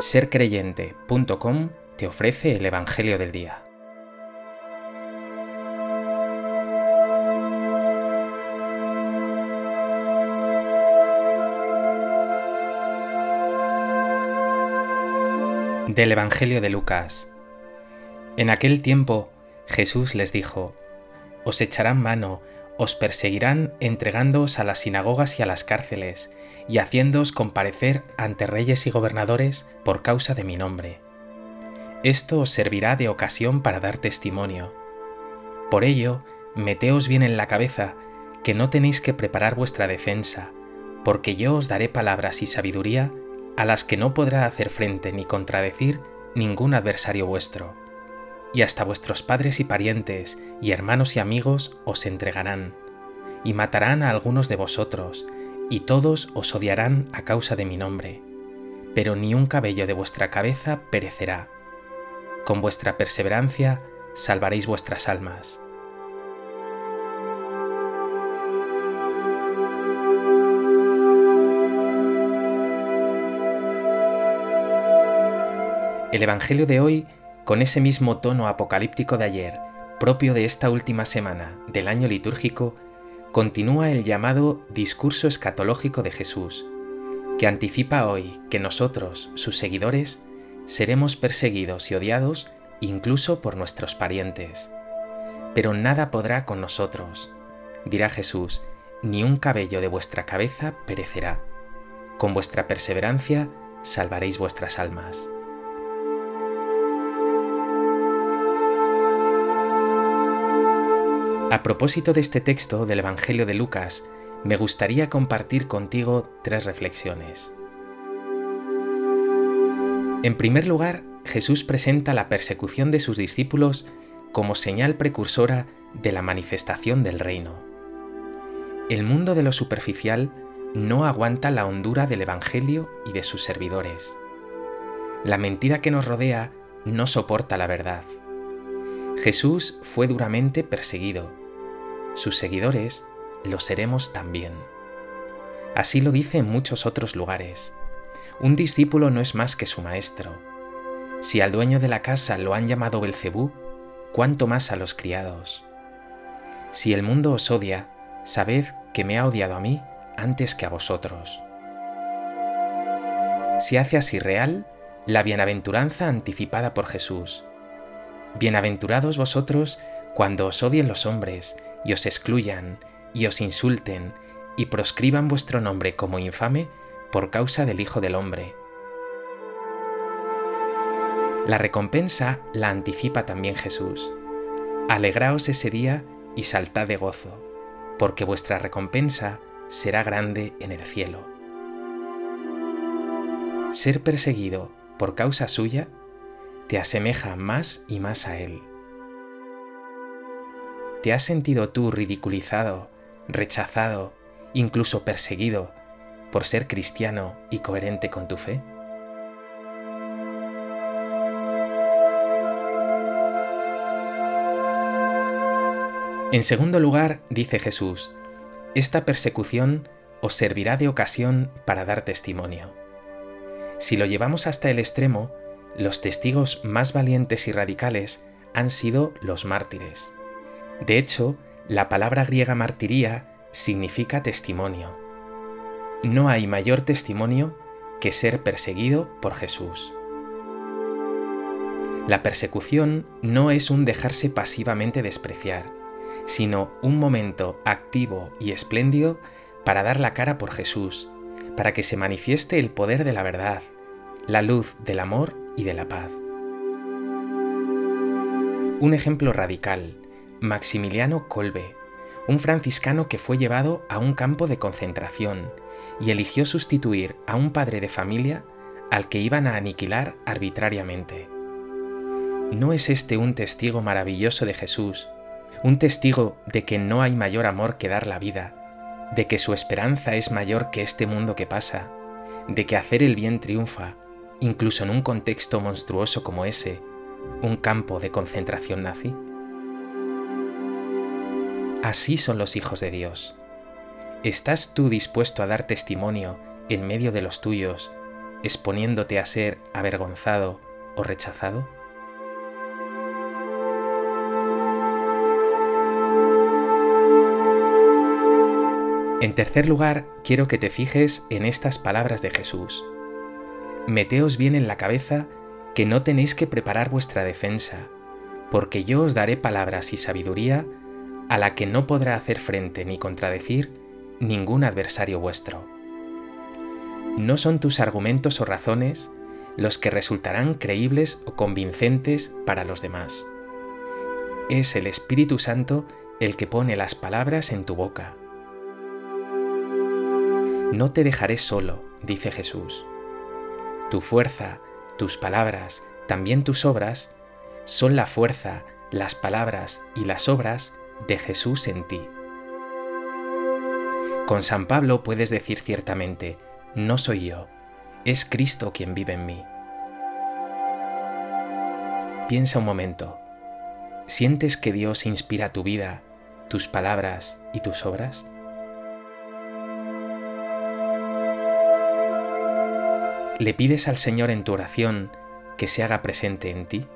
sercreyente.com te ofrece el Evangelio del Día. Del Evangelio de Lucas. En aquel tiempo Jesús les dijo, Os echarán mano, os perseguirán entregándoos a las sinagogas y a las cárceles, y haciéndoos comparecer ante reyes y gobernadores por causa de mi nombre. Esto os servirá de ocasión para dar testimonio. Por ello, meteos bien en la cabeza que no tenéis que preparar vuestra defensa, porque yo os daré palabras y sabiduría a las que no podrá hacer frente ni contradecir ningún adversario vuestro. Y hasta vuestros padres y parientes, y hermanos y amigos os entregarán, y matarán a algunos de vosotros, y todos os odiarán a causa de mi nombre, pero ni un cabello de vuestra cabeza perecerá. Con vuestra perseverancia salvaréis vuestras almas. El Evangelio de hoy, con ese mismo tono apocalíptico de ayer, propio de esta última semana del año litúrgico, continúa el llamado discurso escatológico de Jesús, que anticipa hoy que nosotros, sus seguidores, seremos perseguidos y odiados incluso por nuestros parientes. Pero nada podrá con nosotros, dirá Jesús, ni un cabello de vuestra cabeza perecerá. Con vuestra perseverancia salvaréis vuestras almas. A propósito de este texto del Evangelio de Lucas, me gustaría compartir contigo tres reflexiones. En primer lugar, Jesús presenta la persecución de sus discípulos como señal precursora de la manifestación del reino. El mundo de lo superficial no aguanta la hondura del Evangelio y de sus servidores. La mentira que nos rodea no soporta la verdad. Jesús fue duramente perseguido, sus seguidores lo seremos también. Así lo dice en muchos otros lugares. Un discípulo no es más que su maestro. Si al dueño de la casa lo han llamado Belcebú, cuánto más a los criados. Si el mundo os odia, sabed que me ha odiado a mí antes que a vosotros. Se hace así real la bienaventuranza anticipada por Jesús. Bienaventurados vosotros cuando os odien los hombres y os excluyan, y os insulten, y proscriban vuestro nombre como infame por causa del Hijo del Hombre. La recompensa la anticipa también Jesús. Alegraos ese día y saltad de gozo, porque vuestra recompensa será grande en el cielo. Ser perseguido por causa suya te asemeja más y más a Él. ¿Te has sentido tú ridiculizado, rechazado, incluso perseguido por ser cristiano y coherente con tu fe? En segundo lugar, dice Jesús, esta persecución os servirá de ocasión para dar testimonio. Si lo llevamos hasta el extremo, los testigos más valientes y radicales han sido los mártires. De hecho, la palabra griega martiría significa testimonio. No hay mayor testimonio que ser perseguido por Jesús. La persecución no es un dejarse pasivamente despreciar, sino un momento activo y espléndido para dar la cara por Jesús, para que se manifieste el poder de la verdad, la luz del amor y de la paz. Un ejemplo radical, Maximiliano Kolbe, un franciscano que fue llevado a un campo de concentración y eligió sustituir a un padre de familia al que iban a aniquilar arbitrariamente. ¿No es este un testigo maravilloso de Jesús, un testigo de que no hay mayor amor que dar la vida, de que su esperanza es mayor que este mundo que pasa, de que hacer el bien triunfa, incluso en un contexto monstruoso como ese, un campo de concentración nazi? Así son los hijos de Dios. ¿Estás tú dispuesto a dar testimonio en medio de los tuyos exponiéndote a ser avergonzado o rechazado? En tercer lugar, quiero que te fijes en estas palabras de Jesús. Meteos bien en la cabeza que no tenéis que preparar vuestra defensa, porque yo os daré palabras y sabiduría a la que no podrá hacer frente ni contradecir ningún adversario vuestro. No son tus argumentos o razones los que resultarán creíbles o convincentes para los demás. Es el Espíritu Santo el que pone las palabras en tu boca. No te dejaré solo, dice Jesús. Tu fuerza, tus palabras, también tus obras, son la fuerza, las palabras y las obras de Jesús en ti. Con San Pablo puedes decir ciertamente, no soy yo, es Cristo quien vive en mí. Piensa un momento, ¿sientes que Dios inspira tu vida, tus palabras y tus obras? ¿Le pides al Señor en tu oración que se haga presente en ti?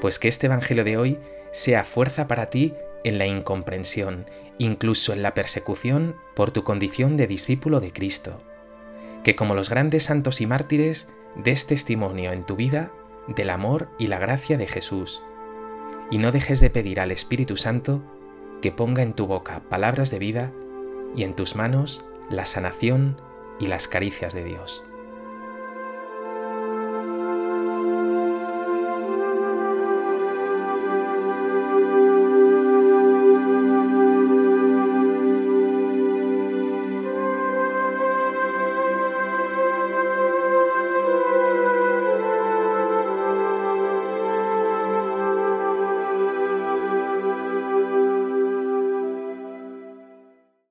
Pues que este Evangelio de hoy sea fuerza para ti en la incomprensión, incluso en la persecución por tu condición de discípulo de Cristo. Que como los grandes santos y mártires des testimonio en tu vida del amor y la gracia de Jesús. Y no dejes de pedir al Espíritu Santo que ponga en tu boca palabras de vida y en tus manos la sanación y las caricias de Dios.